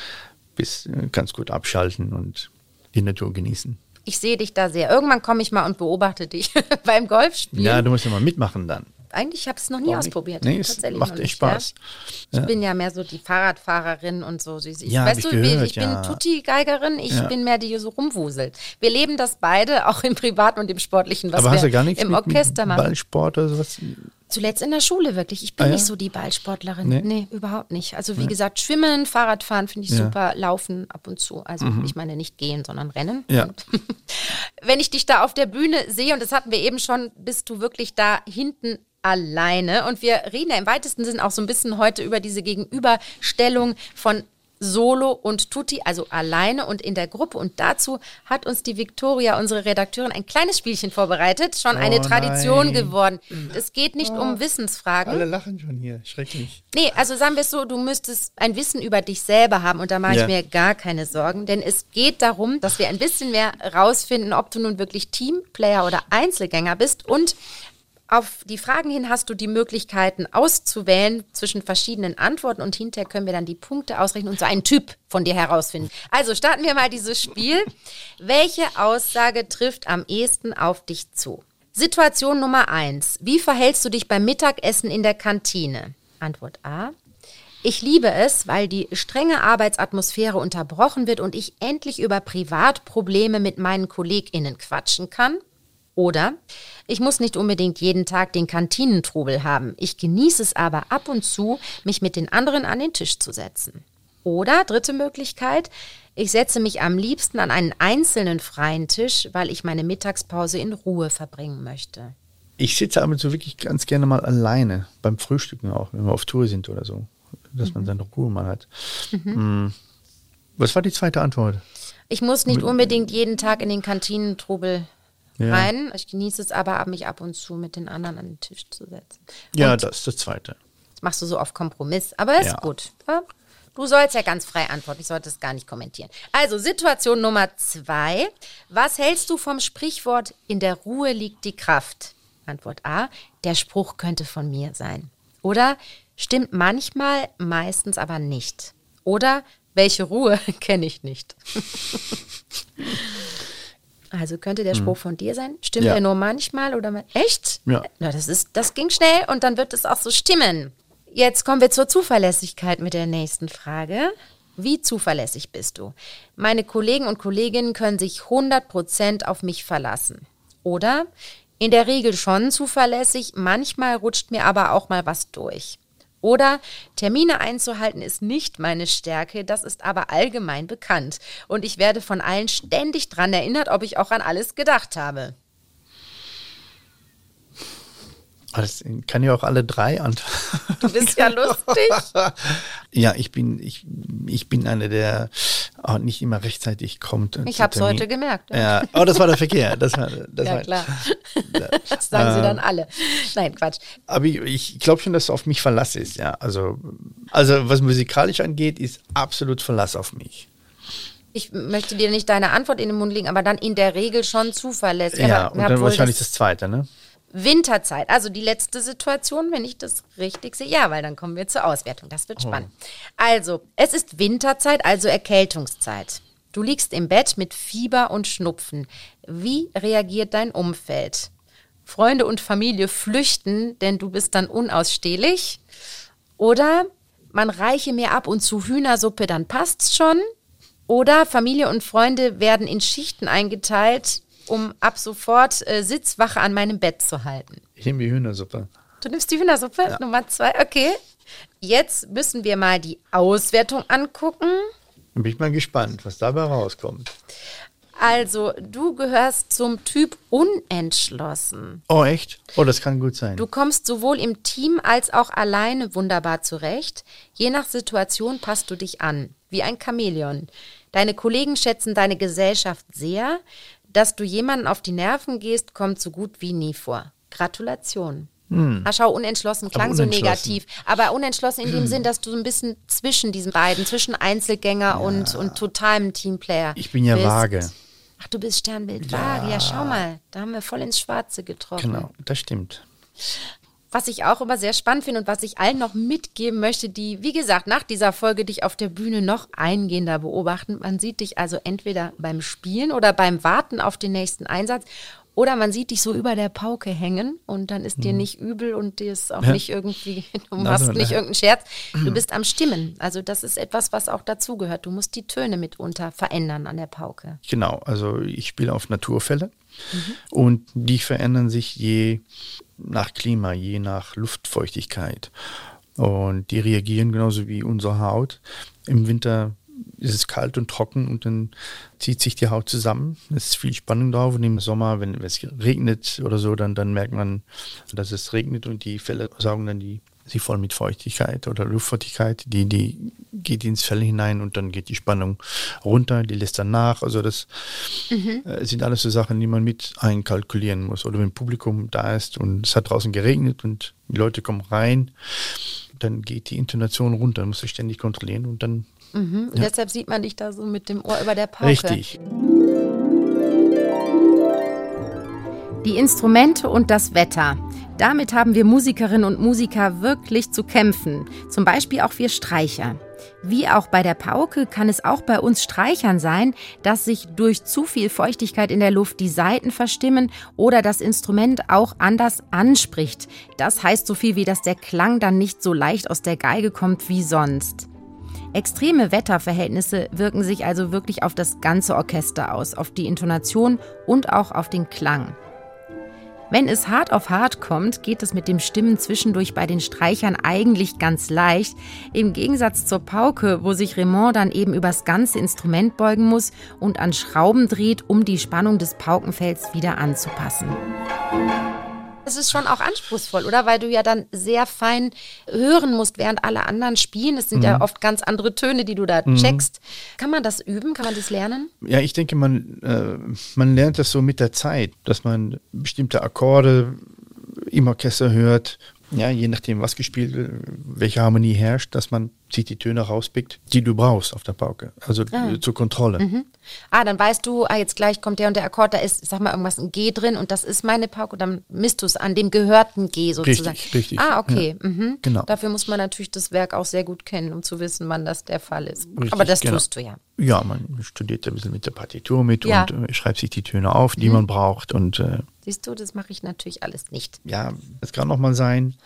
bist, äh, kannst gut abschalten und die Natur genießen. Ich sehe dich da sehr. Irgendwann komme ich mal und beobachte dich beim Golfspielen. Ja, du musst ja mal mitmachen dann eigentlich habe ich es noch nie ausprobiert. Nee, es macht echt Spaß. Ja. Ich bin ja mehr so die Fahrradfahrerin und so. Ich, ja, weißt du, gehört, ich bin Tutti-Geigerin, ich ja. bin mehr die, die so rumwuselt. Wir leben das beide, auch im Privaten und im Sportlichen, was Aber wir gar im mit, Orchester machen. Ballsport oder sowas? Zuletzt in der Schule wirklich. Ich bin ah, ja? nicht so die Ballsportlerin. Nee. nee, überhaupt nicht. Also wie nee. gesagt, Schwimmen, Fahrradfahren finde ich ja. super, Laufen ab und zu. Also mhm. ich meine nicht gehen, sondern rennen. Ja. wenn ich dich da auf der Bühne sehe, und das hatten wir eben schon, bist du wirklich da hinten alleine. Und wir reden ja im weitesten Sinn auch so ein bisschen heute über diese Gegenüberstellung von Solo und Tutti, also alleine und in der Gruppe. Und dazu hat uns die Victoria, unsere Redakteurin, ein kleines Spielchen vorbereitet. Schon oh eine Tradition nein. geworden. Es geht nicht oh, um Wissensfragen. Alle lachen schon hier, schrecklich. Nee, also sagen wir es so, du müsstest ein Wissen über dich selber haben und da mache ja. ich mir gar keine Sorgen, denn es geht darum, dass wir ein bisschen mehr rausfinden, ob du nun wirklich Teamplayer oder Einzelgänger bist und auf die Fragen hin hast du die Möglichkeiten auszuwählen zwischen verschiedenen Antworten und hinterher können wir dann die Punkte ausrechnen und so einen Typ von dir herausfinden. Also starten wir mal dieses Spiel. Welche Aussage trifft am ehesten auf dich zu? Situation Nummer eins. Wie verhältst du dich beim Mittagessen in der Kantine? Antwort A. Ich liebe es, weil die strenge Arbeitsatmosphäre unterbrochen wird und ich endlich über Privatprobleme mit meinen KollegInnen quatschen kann. Oder ich muss nicht unbedingt jeden Tag den Kantinentrubel haben. Ich genieße es aber ab und zu, mich mit den anderen an den Tisch zu setzen. Oder dritte Möglichkeit, ich setze mich am liebsten an einen einzelnen freien Tisch, weil ich meine Mittagspause in Ruhe verbringen möchte. Ich sitze aber so wirklich ganz gerne mal alleine, beim Frühstücken auch, wenn wir auf Tour sind oder so, dass mhm. man seine Ruhe mal hat. Mhm. Hm. Was war die zweite Antwort? Ich muss nicht unbedingt jeden Tag in den Kantinentrubel ja. rein. Ich genieße es aber, mich ab und zu mit den anderen an den Tisch zu setzen. Ja, und das ist das Zweite. Das machst du so auf Kompromiss, aber ist ja. gut. Ja? Du sollst ja ganz frei antworten, ich sollte es gar nicht kommentieren. Also, Situation Nummer zwei. Was hältst du vom Sprichwort, in der Ruhe liegt die Kraft? Antwort A, der Spruch könnte von mir sein. Oder stimmt manchmal, meistens aber nicht. Oder welche Ruhe kenne ich nicht. Also könnte der Spruch mhm. von dir sein? Stimmt ja. er nur manchmal oder echt? Ja. Na, das ist, das ging schnell und dann wird es auch so stimmen. Jetzt kommen wir zur Zuverlässigkeit mit der nächsten Frage. Wie zuverlässig bist du? Meine Kollegen und Kolleginnen können sich 100% auf mich verlassen. Oder in der Regel schon zuverlässig, manchmal rutscht mir aber auch mal was durch. Oder Termine einzuhalten ist nicht meine Stärke, das ist aber allgemein bekannt. Und ich werde von allen ständig dran erinnert, ob ich auch an alles gedacht habe. Das kann ja auch alle drei an. Du bist ja lustig. ja, ich bin, ich, ich bin einer, der auch nicht immer rechtzeitig kommt. Ich habe es heute gemerkt. Ja. Oh, das war der Verkehr. Das war, das ja, war, klar. Das sagen sie dann alle. Nein, Quatsch. Aber ich, ich glaube schon, dass es auf mich Verlass ist, ja. Also, also was musikalisch angeht, ist absolut Verlass auf mich. Ich möchte dir nicht deine Antwort in den Mund legen, aber dann in der Regel schon zuverlässig. Ja, und dann wahrscheinlich das, das Zweite, ne? Winterzeit, also die letzte Situation, wenn ich das richtig sehe. Ja, weil dann kommen wir zur Auswertung. Das wird oh. spannend. Oh. Also, es ist Winterzeit, also Erkältungszeit. Du liegst im Bett mit Fieber und Schnupfen. Wie reagiert dein Umfeld? Freunde und Familie flüchten, denn du bist dann unausstehlich. Oder man reiche mir ab und zu Hühnersuppe, dann passt's schon. Oder Familie und Freunde werden in Schichten eingeteilt, um ab sofort äh, Sitzwache an meinem Bett zu halten. Ich nehme die Hühnersuppe. Du nimmst die Hühnersuppe? Ja. Nummer zwei, okay. Jetzt müssen wir mal die Auswertung angucken. Bin ich mal gespannt, was dabei rauskommt. Also, du gehörst zum Typ unentschlossen. Oh, echt? Oh, das kann gut sein. Du kommst sowohl im Team als auch alleine wunderbar zurecht. Je nach Situation passt du dich an, wie ein Chamäleon. Deine Kollegen schätzen deine Gesellschaft sehr. Dass du jemanden auf die Nerven gehst, kommt so gut wie nie vor. Gratulation. Hm. Ach, schau, unentschlossen klang unentschlossen. so negativ. Aber unentschlossen in dem hm. Sinn, dass du so ein bisschen zwischen diesen beiden, zwischen Einzelgänger ja. und, und totalem Teamplayer. Ich bin ja bist. vage. Ach, du bist Sternbild ja. vage. Ja, schau mal, da haben wir voll ins Schwarze getroffen. Genau, das stimmt. Was ich auch immer sehr spannend finde und was ich allen noch mitgeben möchte, die, wie gesagt, nach dieser Folge dich auf der Bühne noch eingehender beobachten. Man sieht dich also entweder beim Spielen oder beim Warten auf den nächsten Einsatz oder man sieht dich so über der Pauke hängen und dann ist hm. dir nicht übel und dir ist auch ja. nicht irgendwie, du machst also, nicht irgendeinen Scherz. Du bist am Stimmen. Also das ist etwas, was auch dazugehört. Du musst die Töne mitunter verändern an der Pauke. Genau, also ich spiele auf Naturfälle mhm. und die verändern sich je nach Klima, je nach Luftfeuchtigkeit. Und die reagieren genauso wie unsere Haut. Im Winter ist es kalt und trocken und dann zieht sich die Haut zusammen. Es ist viel Spannung drauf. Und im Sommer, wenn es regnet oder so, dann, dann merkt man, dass es regnet und die Felle saugen dann die sie voll mit Feuchtigkeit oder Luftfeuchtigkeit, die, die geht ins Fell hinein und dann geht die Spannung runter, die lässt dann nach. Also das mhm. äh, sind alles so Sachen, die man mit einkalkulieren muss. Oder wenn Publikum da ist und es hat draußen geregnet und die Leute kommen rein, dann geht die Intonation runter, muss ich ständig kontrollieren und dann. Mhm. Ja. Deshalb sieht man dich da so mit dem Ohr über der Pauke. Richtig. Die Instrumente und das Wetter. Damit haben wir Musikerinnen und Musiker wirklich zu kämpfen. Zum Beispiel auch wir Streicher. Wie auch bei der Pauke kann es auch bei uns Streichern sein, dass sich durch zu viel Feuchtigkeit in der Luft die Saiten verstimmen oder das Instrument auch anders anspricht. Das heißt so viel wie, dass der Klang dann nicht so leicht aus der Geige kommt wie sonst. Extreme Wetterverhältnisse wirken sich also wirklich auf das ganze Orchester aus, auf die Intonation und auch auf den Klang. Wenn es hart auf hart kommt, geht es mit dem Stimmen zwischendurch bei den Streichern eigentlich ganz leicht. Im Gegensatz zur Pauke, wo sich Raymond dann eben übers ganze Instrument beugen muss und an Schrauben dreht, um die Spannung des Paukenfelds wieder anzupassen es ist schon auch anspruchsvoll, oder? Weil du ja dann sehr fein hören musst, während alle anderen spielen. Es sind mhm. ja oft ganz andere Töne, die du da mhm. checkst. Kann man das üben? Kann man das lernen? Ja, ich denke, man, äh, man lernt das so mit der Zeit, dass man bestimmte Akkorde im Orchester hört ja, je nachdem, was gespielt wird, welche Harmonie herrscht, dass man sich die Töne rauspickt, die du brauchst auf der Pauke. Also ah. zur Kontrolle. Mhm. Ah, dann weißt du, ah, jetzt gleich kommt der und der Akkord, da ist, sag mal, irgendwas ein G drin und das ist meine Pauke, dann misst du es an dem gehörten G sozusagen. Richtig, richtig. Ah, okay. Ja. Mhm. Genau. Dafür muss man natürlich das Werk auch sehr gut kennen, um zu wissen, wann das der Fall ist. Richtig, Aber das genau. tust du ja. Ja, man studiert ein bisschen mit der Partitur mit ja. und äh, schreibt sich die Töne auf, die mhm. man braucht und äh, Siehst du, das mache ich natürlich alles nicht. Ja, es kann auch mal sein,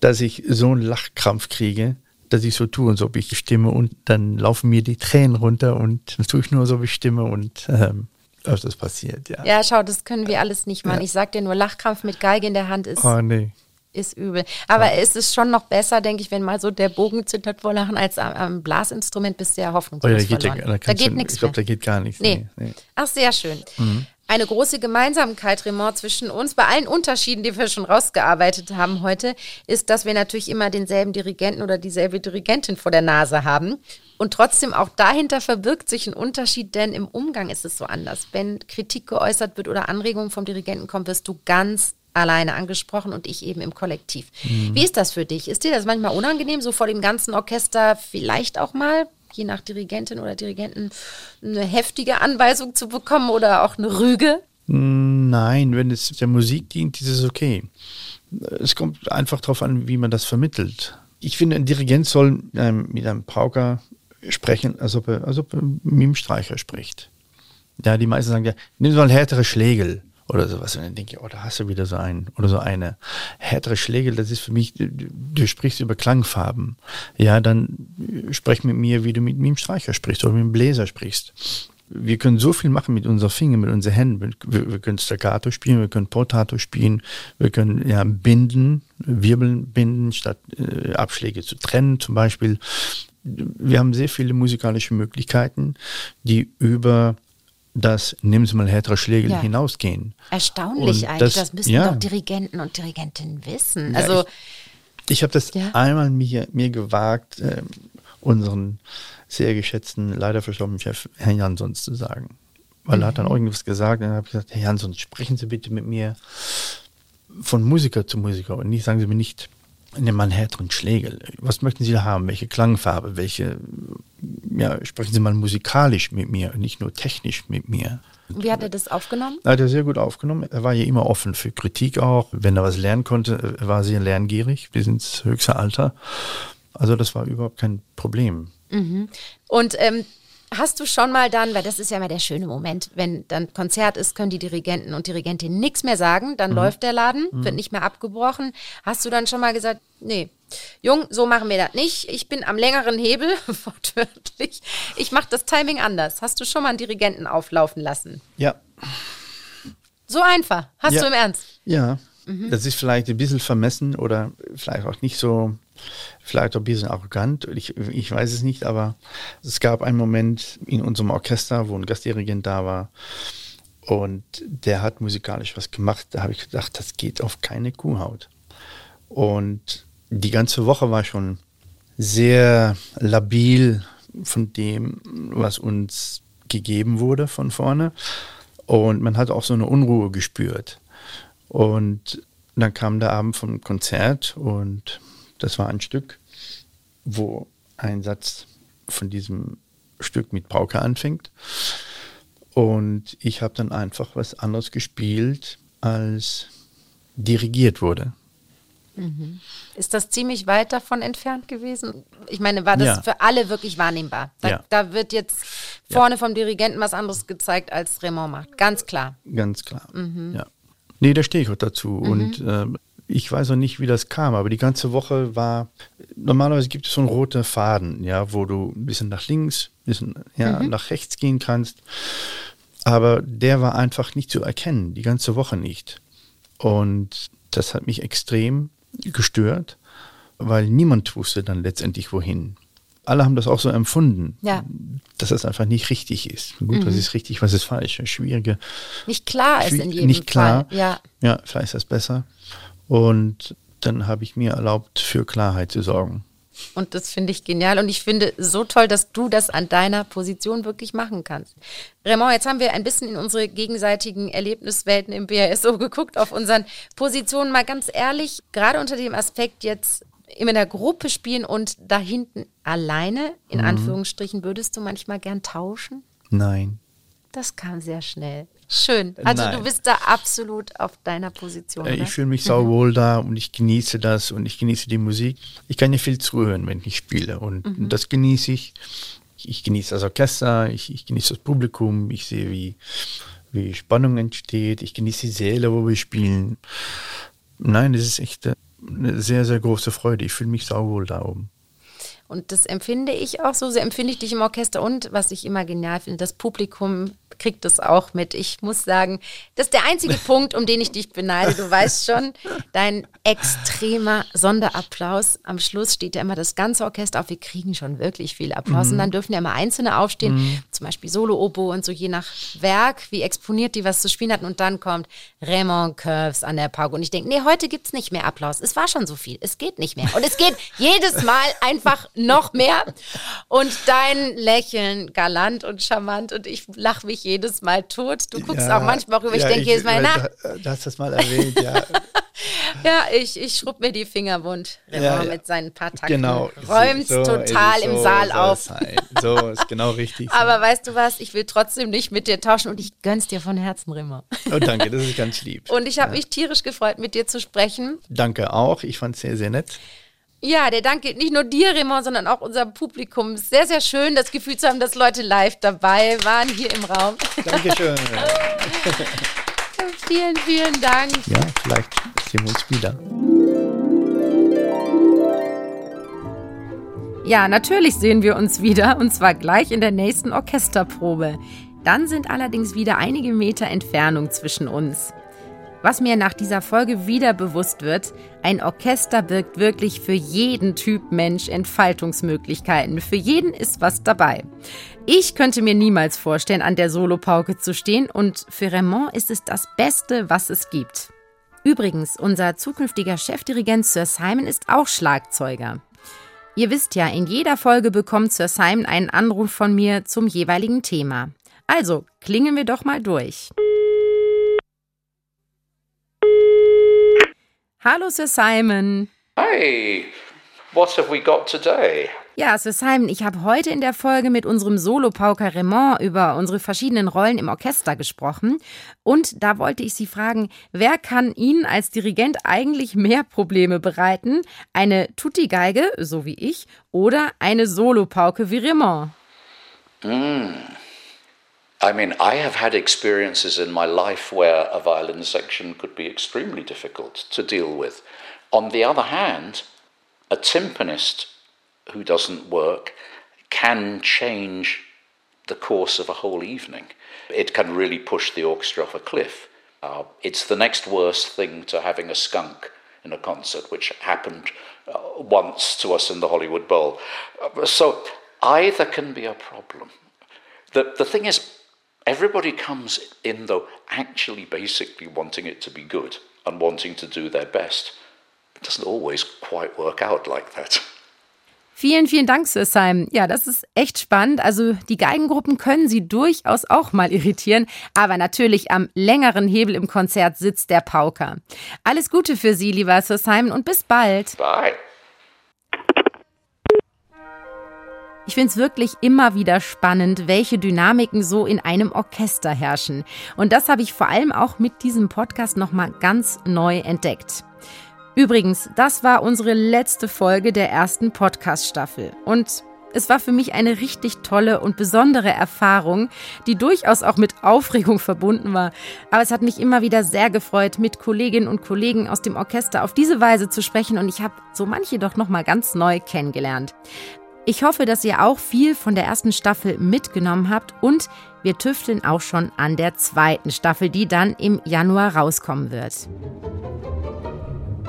dass ich so einen Lachkrampf kriege, dass ich so tue, als ob ich stimme und dann laufen mir die Tränen runter und dann tue ich nur so, wie ich stimme und ähm, öfters passiert, ja. Ja, schau, das können wir alles nicht machen. Ja. Ich sag dir nur, Lachkrampf mit Geige in der Hand ist, oh, nee. ist übel. Aber ja. es ist schon noch besser, denke ich, wenn mal so der Bogen zittert vor Lachen, als am, am Blasinstrument bist du ja hoffnungslos oh, ja, da geht. Da, da, da geht nichts Ich glaube, da geht gar nichts. Nee. nee. Ach, sehr schön. Mhm. Eine große Gemeinsamkeit, Raymond, zwischen uns, bei allen Unterschieden, die wir schon rausgearbeitet haben heute, ist, dass wir natürlich immer denselben Dirigenten oder dieselbe Dirigentin vor der Nase haben. Und trotzdem auch dahinter verbirgt sich ein Unterschied, denn im Umgang ist es so anders. Wenn Kritik geäußert wird oder Anregungen vom Dirigenten kommen, wirst du ganz alleine angesprochen und ich eben im Kollektiv. Mhm. Wie ist das für dich? Ist dir das manchmal unangenehm, so vor dem ganzen Orchester vielleicht auch mal, je nach Dirigentin oder Dirigenten, eine heftige Anweisung zu bekommen oder auch eine Rüge? Nein, wenn es der Musik dient, ist es okay. Es kommt einfach darauf an, wie man das vermittelt. Ich finde, ein Dirigent soll mit einem, mit einem Pauker sprechen, als ob er, als ob er mit dem Streicher spricht. Ja, die meisten sagen ja, nimm mal härtere Schlägel oder sowas. Und dann denke ich, oh, da hast du wieder so einen oder so eine. Härtere Schlägel, das ist für mich, du, du sprichst über Klangfarben. Ja, dann sprech mit mir, wie du mit, mit dem Streicher sprichst oder mit dem Bläser sprichst. Wir können so viel machen mit unseren Fingern, mit unseren Händen. Wir, wir können Staccato spielen, wir können Portato spielen, wir können ja binden, Wirbeln binden, statt äh, Abschläge zu trennen zum Beispiel. Wir haben sehr viele musikalische Möglichkeiten, die über das nimm mal härtere Schläge ja. hinausgehen. Erstaunlich und eigentlich, das, das müssen ja. doch Dirigenten und Dirigentinnen wissen. Ja, also ich, ich habe das einmal mir, mir gewagt, äh, unseren sehr geschätzten, leider verstorbenen Chef Herrn Jansons zu sagen. Weil mhm. er hat dann mhm. irgendwas gesagt und dann habe ich gesagt, Herr Jansons, sprechen Sie bitte mit mir von Musiker zu Musiker und nicht, sagen Sie mir nicht, nimm mal einen härteren Schlägel. Was möchten Sie da haben? Welche Klangfarbe? Welche, ja, sprechen Sie mal musikalisch mit mir, nicht nur technisch mit mir. Wie hat er das aufgenommen? Er hat er sehr gut aufgenommen. Er war ja immer offen für Kritik auch. Wenn er was lernen konnte, er war sehr lerngierig bis ins höchste Alter. Also das war überhaupt kein Problem. Mhm. Und ähm, Hast du schon mal dann, weil das ist ja immer der schöne Moment, wenn dann Konzert ist, können die Dirigenten und Dirigentinnen nichts mehr sagen, dann mhm. läuft der Laden, mhm. wird nicht mehr abgebrochen. Hast du dann schon mal gesagt, nee, Jung, so machen wir das nicht. Ich bin am längeren Hebel, wortwörtlich. Ich mache das Timing anders. Hast du schon mal einen Dirigenten auflaufen lassen? Ja. So einfach. Hast ja. du im Ernst? Ja. Mhm. Das ist vielleicht ein bisschen vermessen oder vielleicht auch nicht so vielleicht auch ein bisschen arrogant, ich, ich weiß es nicht, aber es gab einen Moment in unserem Orchester, wo ein Gastdirigent da war und der hat musikalisch was gemacht. Da habe ich gedacht, das geht auf keine Kuhhaut. Und die ganze Woche war schon sehr labil von dem, was uns gegeben wurde von vorne. Und man hat auch so eine Unruhe gespürt. Und dann kam der Abend vom Konzert und das war ein Stück, wo ein Satz von diesem Stück mit Pauke anfängt. Und ich habe dann einfach was anderes gespielt, als dirigiert wurde. Mhm. Ist das ziemlich weit davon entfernt gewesen? Ich meine, war das ja. für alle wirklich wahrnehmbar? Da, ja. da wird jetzt vorne ja. vom Dirigenten was anderes gezeigt, als Raymond macht. Ganz klar. Ganz klar. Mhm. Ja. Nee, da stehe ich auch dazu. Mhm. Und äh, ich weiß auch nicht, wie das kam, aber die ganze Woche war, normalerweise gibt es so einen roten Faden, ja, wo du ein bisschen nach links, ein bisschen ja, mhm. nach rechts gehen kannst. Aber der war einfach nicht zu erkennen, die ganze Woche nicht. Und das hat mich extrem gestört, weil niemand wusste dann letztendlich wohin. Alle haben das auch so empfunden, ja. dass das einfach nicht richtig ist. Gut, mhm. was ist richtig, was ist falsch? Schwierige. Nicht klar ist in jedem nicht klar. Fall. Ja. ja, vielleicht ist das besser. Und dann habe ich mir erlaubt, für Klarheit zu sorgen. Und das finde ich genial. Und ich finde so toll, dass du das an deiner Position wirklich machen kannst. Raymond, jetzt haben wir ein bisschen in unsere gegenseitigen Erlebniswelten im BASO geguckt, auf unseren Positionen. Mal ganz ehrlich, gerade unter dem Aspekt jetzt in einer Gruppe spielen und da hinten alleine, in mhm. Anführungsstrichen, würdest du manchmal gern tauschen? Nein. Das kam sehr schnell. Schön. Also Nein. du bist da absolut auf deiner Position. Äh, ich fühle mich sauwohl mhm. da und ich genieße das und ich genieße die Musik. Ich kann ja viel zuhören, wenn ich spiele und mhm. das genieße ich. Ich genieße das Orchester, ich, ich genieße das Publikum, ich sehe, wie, wie Spannung entsteht, ich genieße die Säle, wo wir spielen. Nein, das ist echt äh, eine sehr, sehr große Freude. Ich fühle mich sauwohl da oben. Und das empfinde ich auch so, so empfinde ich dich im Orchester und was ich immer genial finde, das Publikum kriegt es auch mit. Ich muss sagen, das ist der einzige Punkt, um den ich dich beneide. Du weißt schon, dein extremer Sonderapplaus. Am Schluss steht ja immer das ganze Orchester auf. Wir kriegen schon wirklich viel Applaus. Mhm. Und dann dürfen ja immer Einzelne aufstehen, mhm. zum Beispiel Solo-Obo und so, je nach Werk, wie exponiert die was zu spielen hatten. Und dann kommt Raymond Curves an der Pauke. Und ich denke, nee, heute gibt es nicht mehr Applaus. Es war schon so viel. Es geht nicht mehr. Und es geht jedes Mal einfach noch mehr. Und dein Lächeln galant und charmant. Und ich lache mich jedes Mal tot. Du guckst ja, auch manchmal rüber. Ja, ich denke jedes Mal, na. Du hast das mal erwähnt, ja. ja, ich, ich schrub mir die Finger wund. Ja, mit seinen paar Takten. Genau. Räumt so, total so, im Saal auf. So ist genau richtig. Aber weißt du was? Ich will trotzdem nicht mit dir tauschen und ich gönn's dir von Herzen, Rimmer. Oh, danke, das ist ganz lieb. Und ich habe mich tierisch gefreut, mit dir zu sprechen. Danke auch. Ich fand's sehr, sehr nett. Ja, der Dank geht nicht nur dir, Raymond, sondern auch unserem Publikum. Sehr, sehr schön, das Gefühl zu haben, dass Leute live dabei waren hier im Raum. Dankeschön. vielen, vielen Dank. Ja, vielleicht sehen wir uns wieder. Ja, natürlich sehen wir uns wieder und zwar gleich in der nächsten Orchesterprobe. Dann sind allerdings wieder einige Meter Entfernung zwischen uns. Was mir nach dieser Folge wieder bewusst wird, ein Orchester birgt wirklich für jeden Typ Mensch Entfaltungsmöglichkeiten. Für jeden ist was dabei. Ich könnte mir niemals vorstellen, an der Solopauke zu stehen und für Raymond ist es das Beste, was es gibt. Übrigens, unser zukünftiger Chefdirigent Sir Simon ist auch Schlagzeuger. Ihr wisst ja, in jeder Folge bekommt Sir Simon einen Anruf von mir zum jeweiligen Thema. Also, klingen wir doch mal durch. Hallo, Sir Simon. Hey, what have we got today? Ja, Sir Simon, ich habe heute in der Folge mit unserem Solopauker Raymond über unsere verschiedenen Rollen im Orchester gesprochen. Und da wollte ich Sie fragen, wer kann Ihnen als Dirigent eigentlich mehr Probleme bereiten? Eine Tutti-Geige, so wie ich, oder eine Solopauke wie Raymond? Mm. I mean, I have had experiences in my life where a violin section could be extremely difficult to deal with. On the other hand, a timpanist who doesn't work can change the course of a whole evening. It can really push the orchestra off a cliff. Uh, it's the next worst thing to having a skunk in a concert, which happened uh, once to us in the Hollywood Bowl. Uh, so either can be a problem. The, the thing is, Everybody comes in, though, actually basically wanting it to be good and wanting to do their best. It doesn't always quite work out like that. Vielen, vielen Dank, Sir Simon. Ja, das ist echt spannend. Also die Geigengruppen können Sie durchaus auch mal irritieren, aber natürlich am längeren Hebel im Konzert sitzt der Pauker. Alles Gute für Sie, lieber Sir Simon, und bis bald. Bye. Ich finde es wirklich immer wieder spannend, welche Dynamiken so in einem Orchester herrschen. Und das habe ich vor allem auch mit diesem Podcast nochmal ganz neu entdeckt. Übrigens, das war unsere letzte Folge der ersten Podcast-Staffel. Und es war für mich eine richtig tolle und besondere Erfahrung, die durchaus auch mit Aufregung verbunden war. Aber es hat mich immer wieder sehr gefreut, mit Kolleginnen und Kollegen aus dem Orchester auf diese Weise zu sprechen und ich habe so manche doch noch mal ganz neu kennengelernt. Ich hoffe, dass ihr auch viel von der ersten Staffel mitgenommen habt und wir tüfteln auch schon an der zweiten Staffel, die dann im Januar rauskommen wird.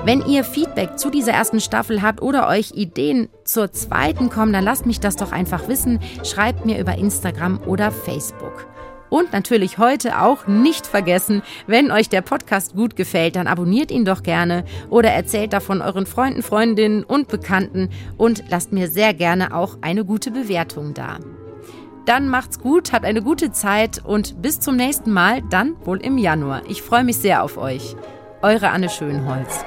Wenn ihr Feedback zu dieser ersten Staffel habt oder euch Ideen zur zweiten kommen, dann lasst mich das doch einfach wissen. Schreibt mir über Instagram oder Facebook. Und natürlich heute auch nicht vergessen, wenn euch der Podcast gut gefällt, dann abonniert ihn doch gerne oder erzählt davon euren Freunden, Freundinnen und Bekannten und lasst mir sehr gerne auch eine gute Bewertung da. Dann macht's gut, habt eine gute Zeit und bis zum nächsten Mal, dann wohl im Januar. Ich freue mich sehr auf euch. Eure Anne Schönholz.